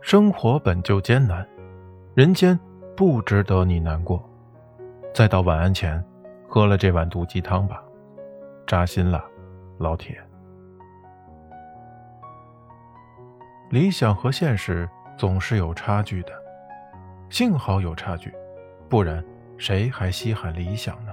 生活本就艰难人间不值得你难过。再到晚安前喝了这碗毒鸡汤吧扎心了老铁。理想和现实总是有差距的幸好有差距不然谁还稀罕理想呢？